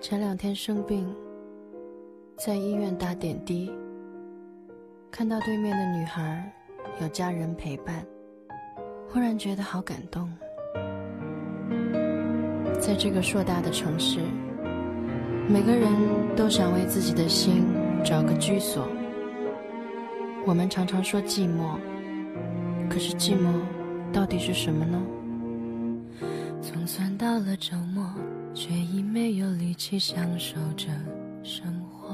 前两天生病，在医院打点滴，看到对面的女孩有家人陪伴，忽然觉得好感动。在这个硕大的城市，每个人都想为自己的心找个居所。我们常常说寂寞，可是寂寞到底是什么呢？总算到了周末。却已没有力气享受着生活。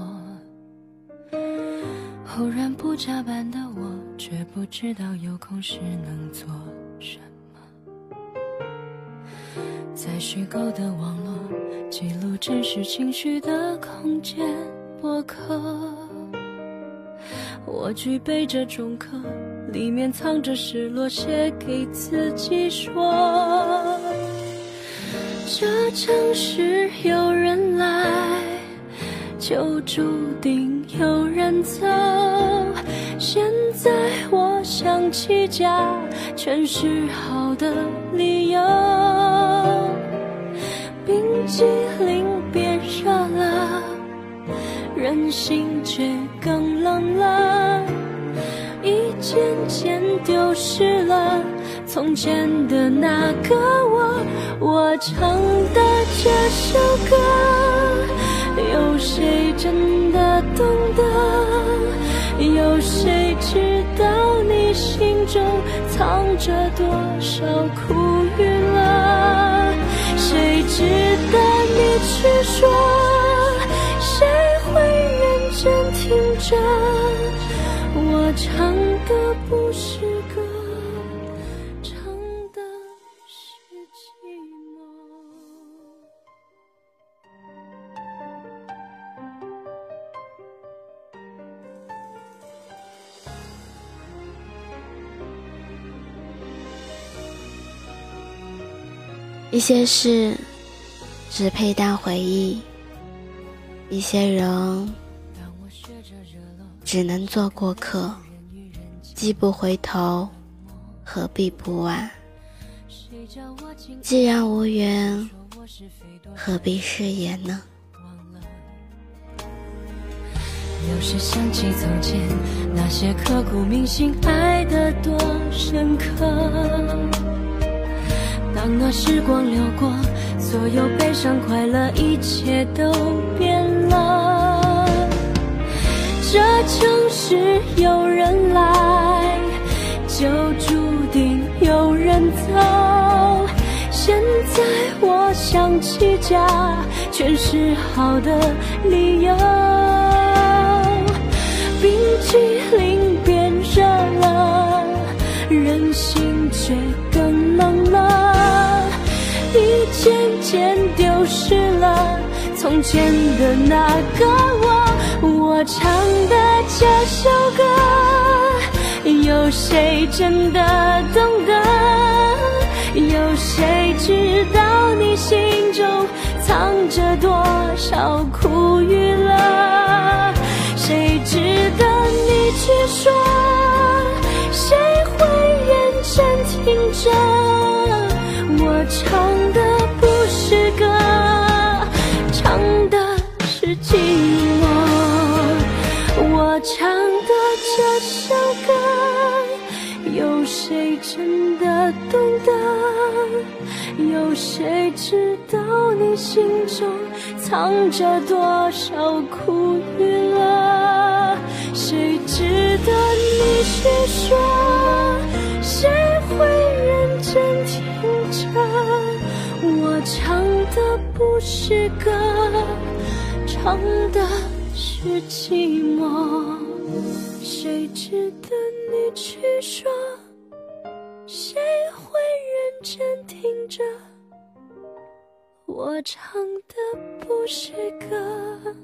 忽然不加班的我，却不知道有空时能做什么。在虚构的网络，记录真实情绪的空间博客。我具备着中课，里面藏着失落，写给自己说。这城市有人来，就注定有人走。现在我想起家，全是好的理由。冰激凌变热了，人心却更冷了。一件件丢失了从前的那个我。我唱的这首歌，有谁真的懂得？有谁知道你心中藏着多少苦与乐？谁值得你去说？谁会认真听着？我唱的不是一些事只配当回忆，一些人只能做过客。既不回头，何必不晚？既然无缘，何必誓言呢？有时想起从前那些刻骨铭心，爱得多深刻。当那时光流过，所有悲伤快乐，一切都变了。这城市有人来，就注定有人走。现在我想起家，全是好的理由。冰淇淋变热了，人心却渐渐丢失了从前的那个我，我唱的这首歌，有谁真的懂得？有谁知道你心中藏着多少苦与乐？谁值得你去说？谁会认真听着？我唱的不是歌，唱的是寂寞。我唱的这首歌，有谁真的懂得？有谁知道你心中藏着多少苦与乐？谁值得你去说？谁会认真听？我唱的不是歌，唱的是寂寞。谁值得你去说？谁会认真听着？我唱的不是歌，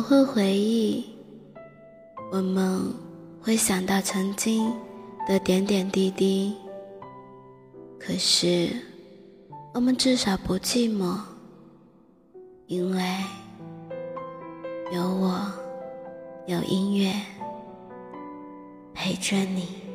们会回忆，我们会想到曾经的点点滴滴。可是，我们至少不寂寞，因为有我，有音乐陪着你。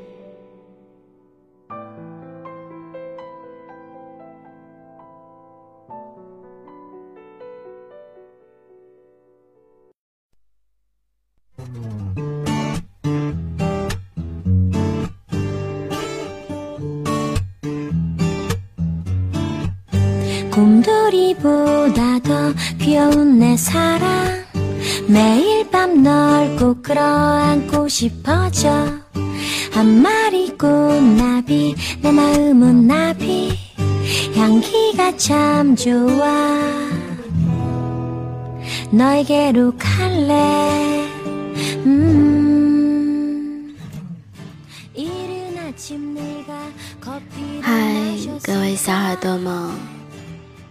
내사랑매일밤널꼭끌어안고싶어져한마리꽃나비내마음은나비향기가참좋아너에게로갈래음이른아침내가커피를 嗨，各位小耳朵们。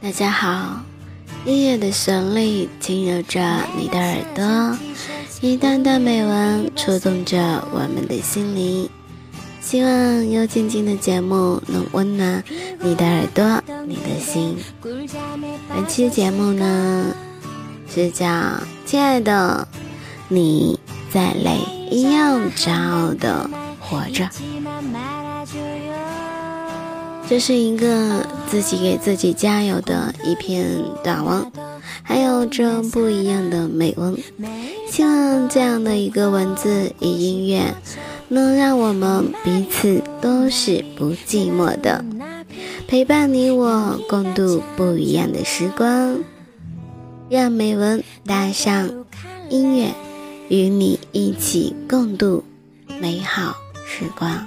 大家好， 音乐的旋律轻柔着你的耳朵，一段段美文触动着我们的心灵。希望幽静静的节目能温暖你的耳朵，你的心。本期节目呢是叫《亲爱的，你再累一样骄傲的活着》。这是一个自己给自己加油的一篇短文，还有着不一样的美文。希望这样的一个文字与音乐，能让我们彼此都是不寂寞的，陪伴你我共度不一样的时光。让美文搭上音乐，与你一起共度美好时光。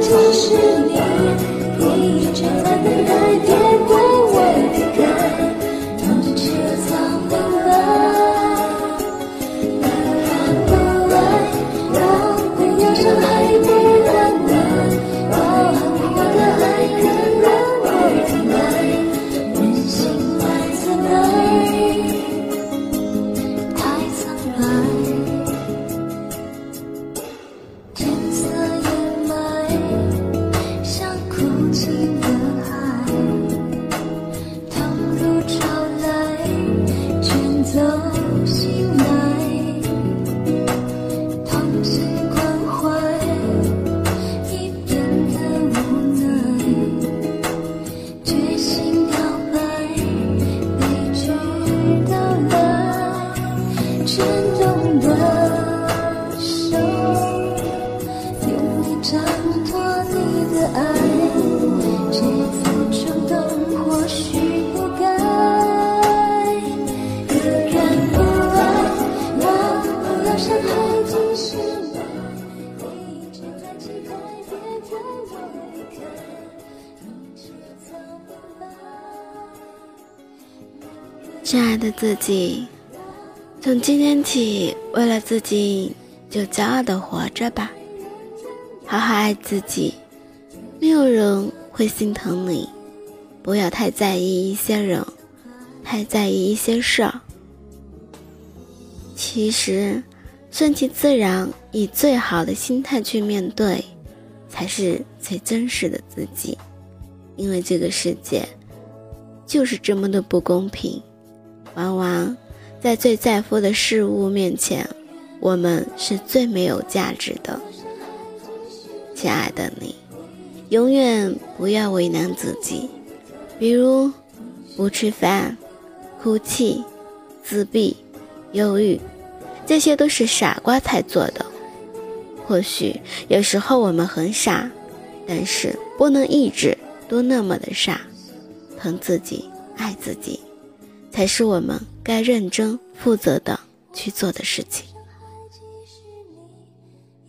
就是你一直在等待别过亲爱的自己，从今天起，为了自己就骄傲的活着吧，好好爱自己，没有人会心疼你。不要太在意一些人，太在意一些事儿。其实，顺其自然，以最好的心态去面对，才是最真实的自己。因为这个世界，就是这么的不公平。往往，在最在乎的事物面前，我们是最没有价值的。亲爱的你，永远不要为难自己，比如不吃饭、哭泣、自闭、忧郁，这些都是傻瓜才做的。或许有时候我们很傻，但是不能一直都那么的傻。疼自己，爱自己。才是我们该认真负责的去做的事情。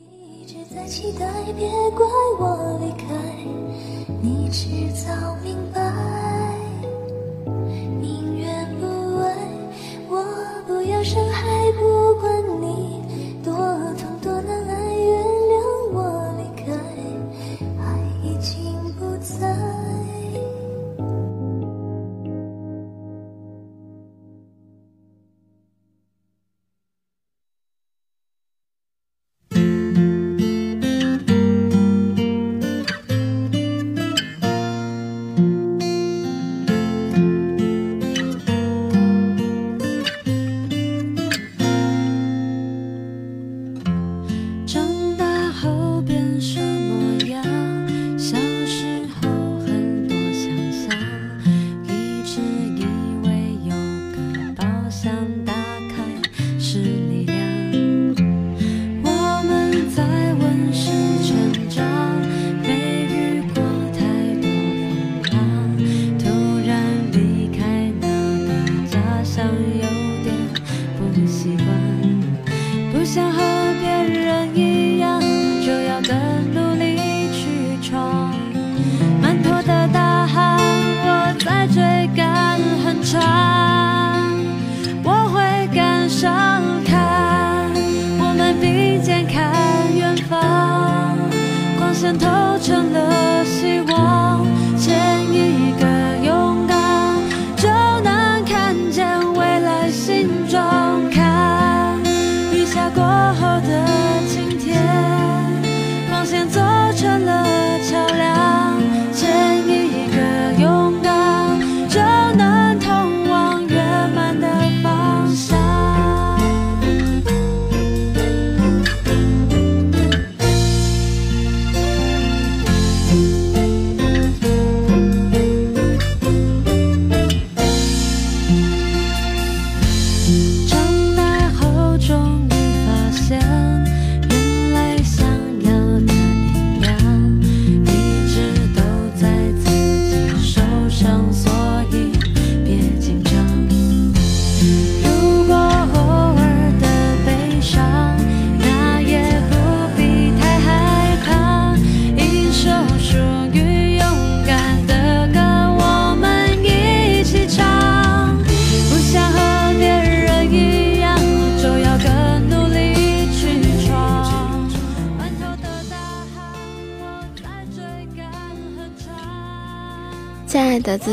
一直在期待，别怪我离开，你迟早明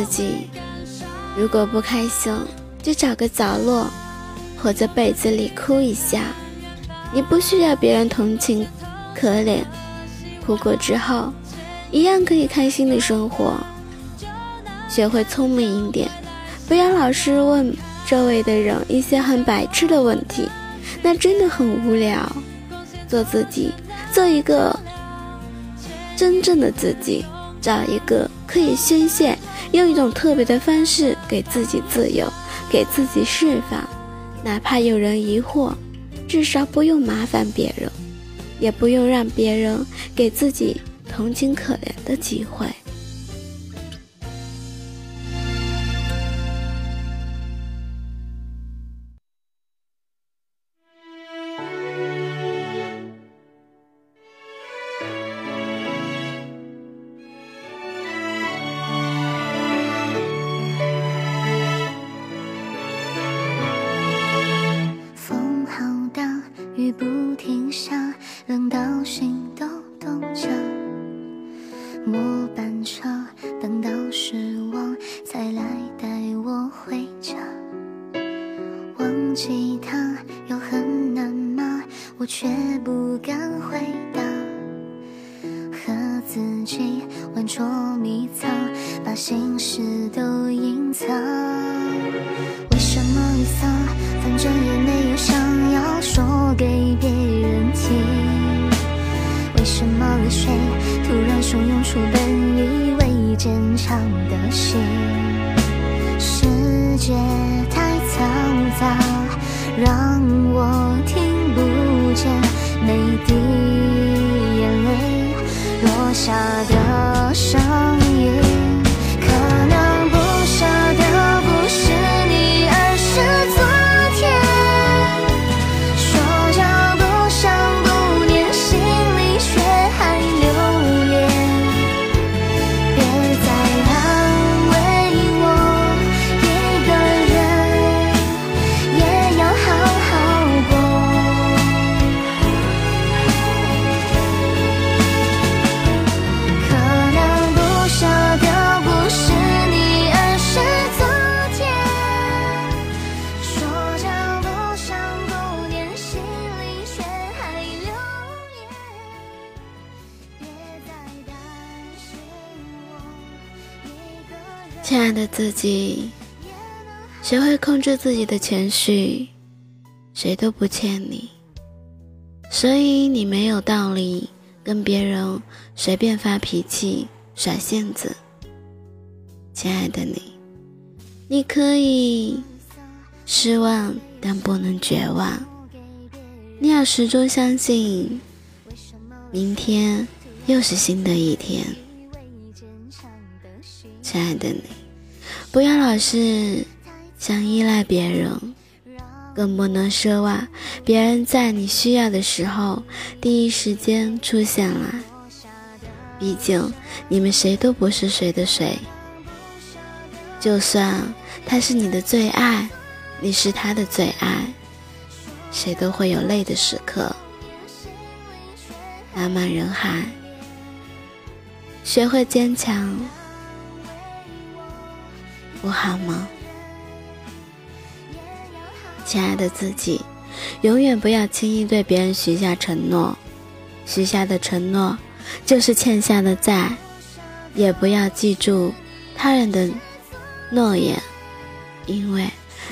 自己，如果不开心，就找个角落，或者被子里哭一下。你不需要别人同情、可怜，哭过之后，一样可以开心的生活。学会聪明一点，不要老是问周围的人一些很白痴的问题，那真的很无聊。做自己，做一个真正的自己。找一个可以宣泄，用一种特别的方式给自己自由，给自己释放。哪怕有人疑惑，至少不用麻烦别人，也不用让别人给自己同情可怜的机会。他又很难吗我却不敢回答，和自己玩捉迷藏，把心事都隐藏。为什么离散？反正也没有想要说给别人听。为什么泪水突然汹涌出本以为坚强的心？世界太嘈杂，让我听。不见每滴眼泪落下的声音。自己，学会控制自己的情绪，谁都不欠你，所以你没有道理跟别人随便发脾气、耍性子。亲爱的你，你可以失望，但不能绝望。你要始终相信，明天又是新的一天。亲爱的你，不要老是想依赖别人，更不能奢望别人在你需要的时候第一时间出现来。毕竟你们谁都不是谁的谁。就算他是你的最爱，你是他的最爱，谁都会有累的时刻。茫茫人海，学会坚强。不好吗，亲爱的自己，永远不要轻易对别人许下承诺，许下的承诺就是欠下的债，也不要记住他人的诺言，因为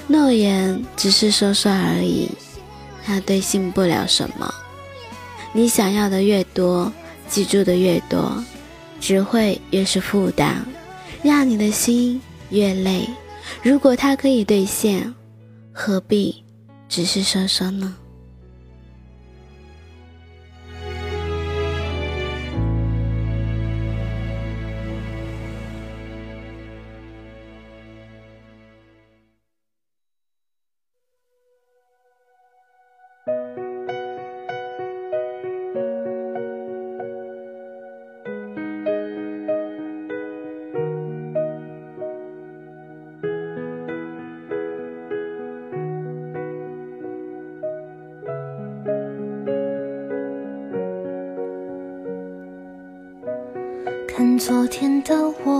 诺言只是说说而已，他兑现不了什么。你想要的越多，记住的越多，只会越是负担，让你的心。越累，如果他可以兑现，何必只是说说呢？的我。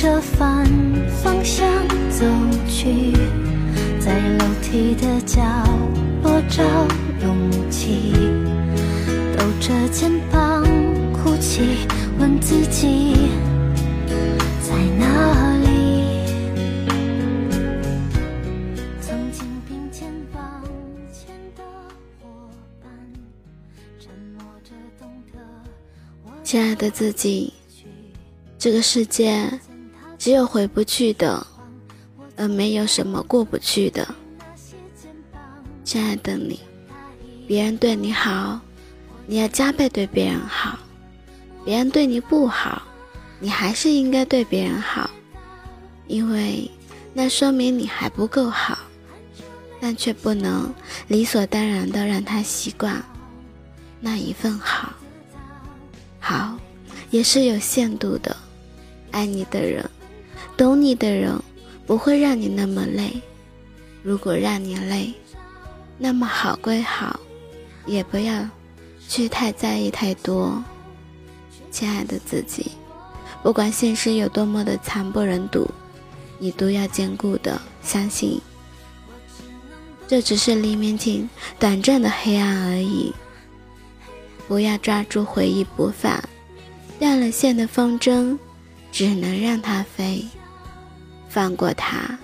着反方向走去，在楼梯的角落找勇气，抖着肩膀哭泣，问自己在哪里。曾经并肩往前的伙伴，沉默着懂得我亲爱的自己，这个世界只有回不去的，而没有什么过不去的。亲爱的你，别人对你好，你要加倍对别人好；别人对你不好，你还是应该对别人好，因为那说明你还不够好。但却不能理所当然的让他习惯那一份好。好，也是有限度的。爱你的人，懂你的人，不会让你那么累。如果让你累，那么好归好，也不要去太在意太多。亲爱的自己，不管现实有多么的惨不忍睹，你都要坚固的相信。这只是黎明前短暂的黑暗而已。不要抓住回忆不放，断了线的风筝，只能让它飞。放过他，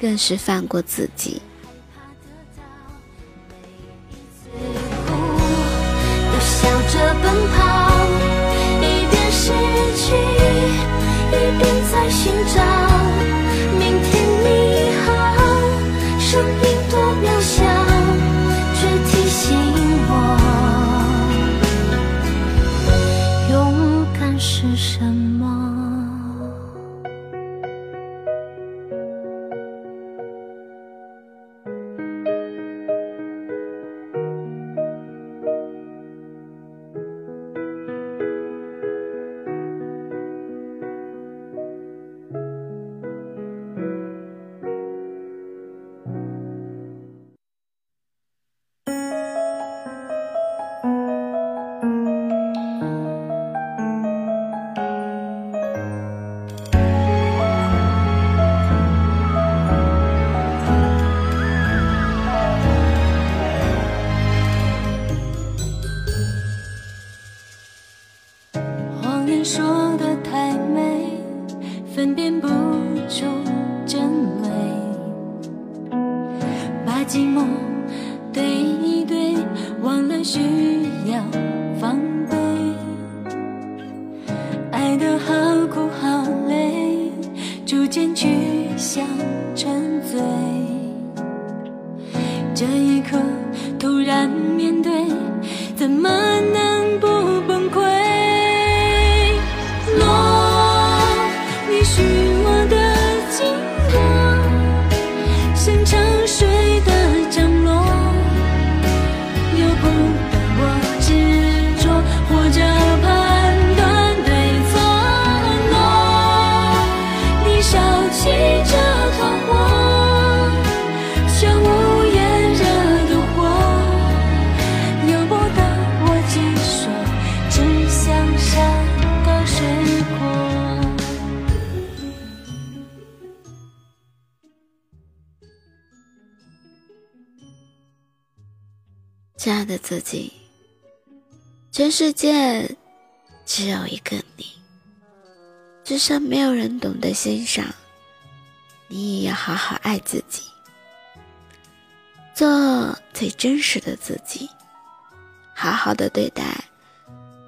更是放过自己。害怕得到，每一次哭又笑着奔跑，一边失去，一边在寻找。明天你好，声音自己，全世界只有一个你，就算没有人懂得欣赏。你也要好好爱自己，做最真实的自己，好好的对待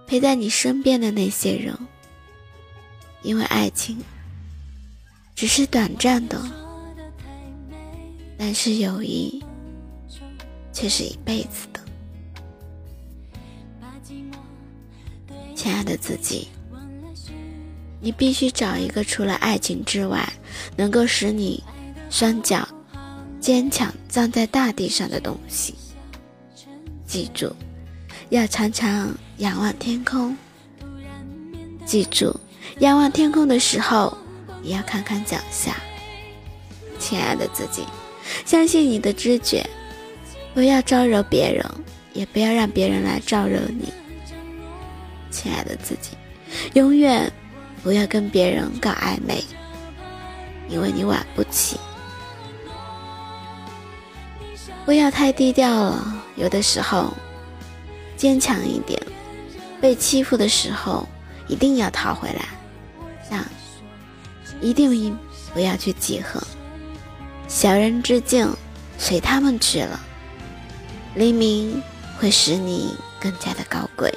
陪在你身边的那些人，因为爱情只是短暂的，但是友谊却是一辈子的。亲爱的自己，你必须找一个除了爱情之外，能够使你双脚坚强站在大地上的东西。记住，要常常仰望天空。记住，仰望天空的时候，也要看看脚下。亲爱的自己，相信你的知觉，不要招惹别人，也不要让别人来招惹你。亲爱的自己，永远不要跟别人搞暧昧，因为你玩不起。不要太低调了，有的时候坚强一点。被欺负的时候，一定要讨回来。那一定不要去记恨。小人之境，随他们去了。黎明会使你更加的高贵。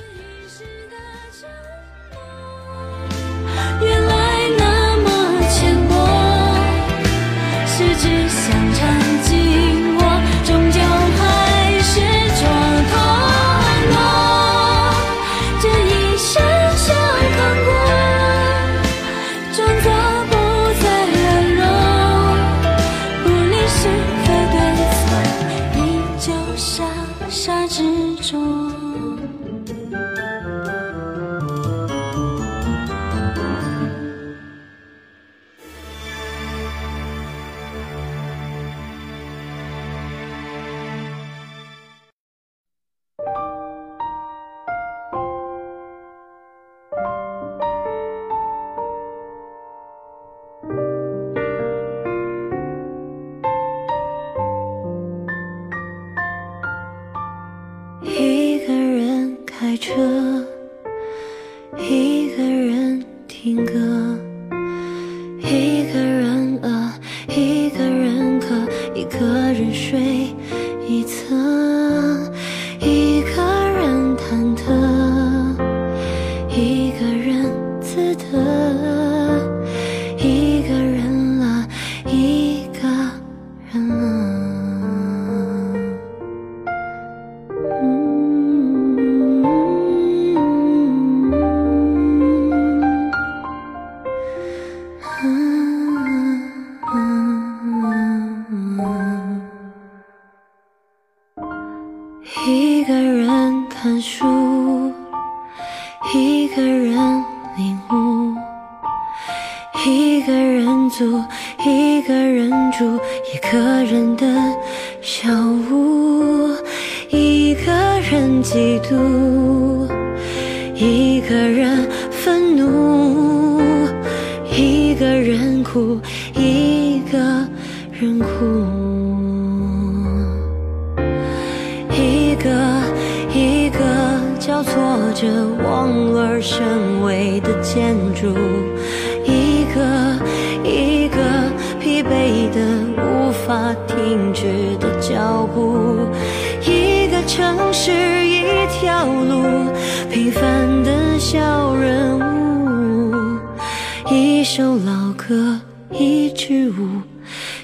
一首老歌一支舞，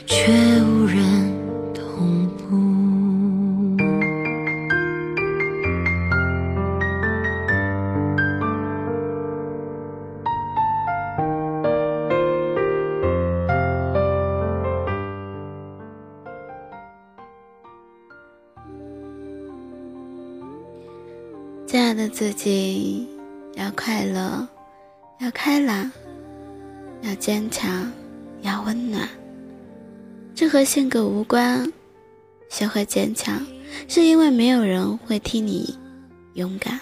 却无人。亲爱的自己，要快乐，要开朗，坚强，要温暖。这和性格无关。学会坚强，是因为没有人会替你勇敢。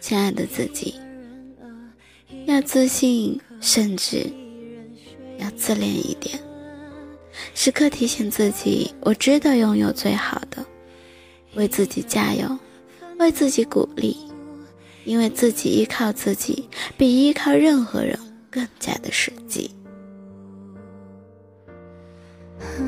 亲爱的自己，要自信，甚至要自恋一点。时刻提醒自己，我值得拥有最好的。为自己加油，为自己鼓励，因为自己依靠自己，比依靠任何人更加的实际。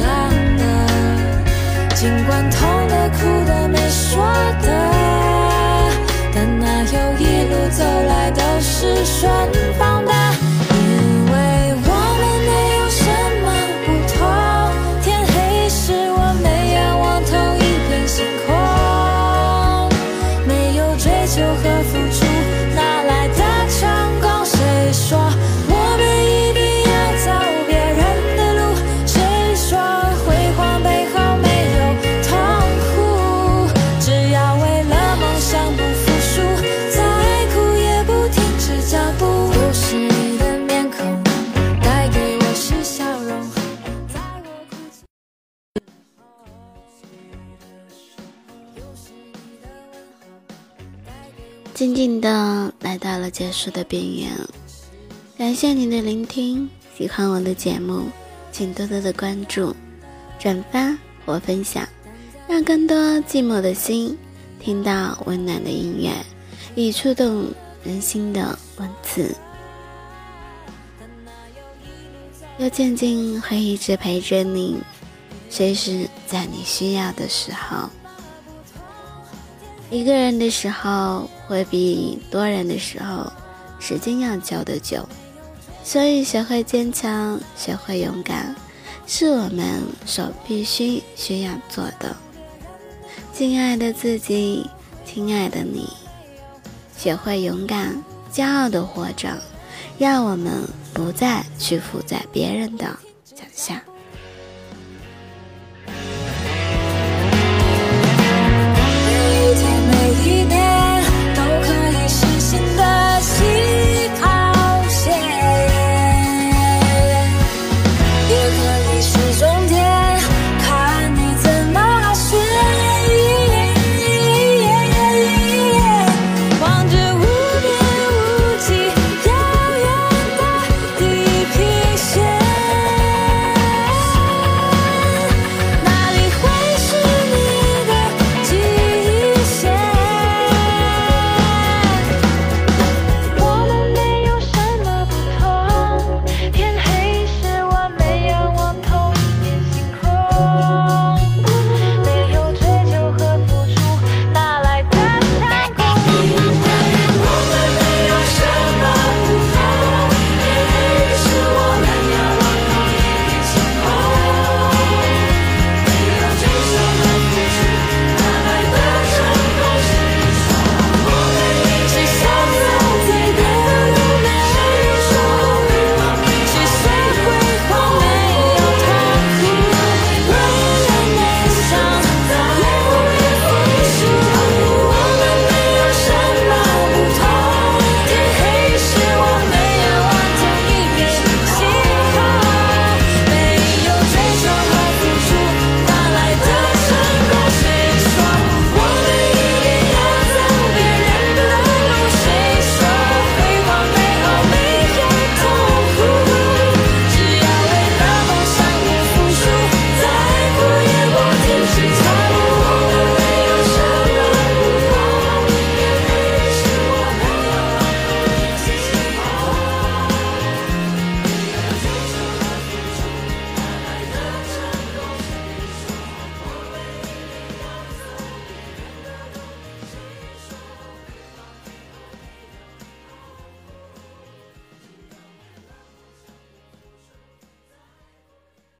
样。尽管痛的、哭的、没说的，但哪有一路走来都是顺风静的来到了结束的边缘，感谢您的聆听。喜欢我的节目，请多多的关注、转发或分享，让更多寂寞的心听到温暖的音乐，以触动人心的文字。又静静会一直陪着你，随时在你需要的时候。一个人的时候会比多人的时候时间要久得久，所以学会坚强，学会勇敢，是我们所必须需要做的。亲爱的自己，亲爱的你，学会勇敢、骄傲的活着，让我们不再屈服在别人的脚下。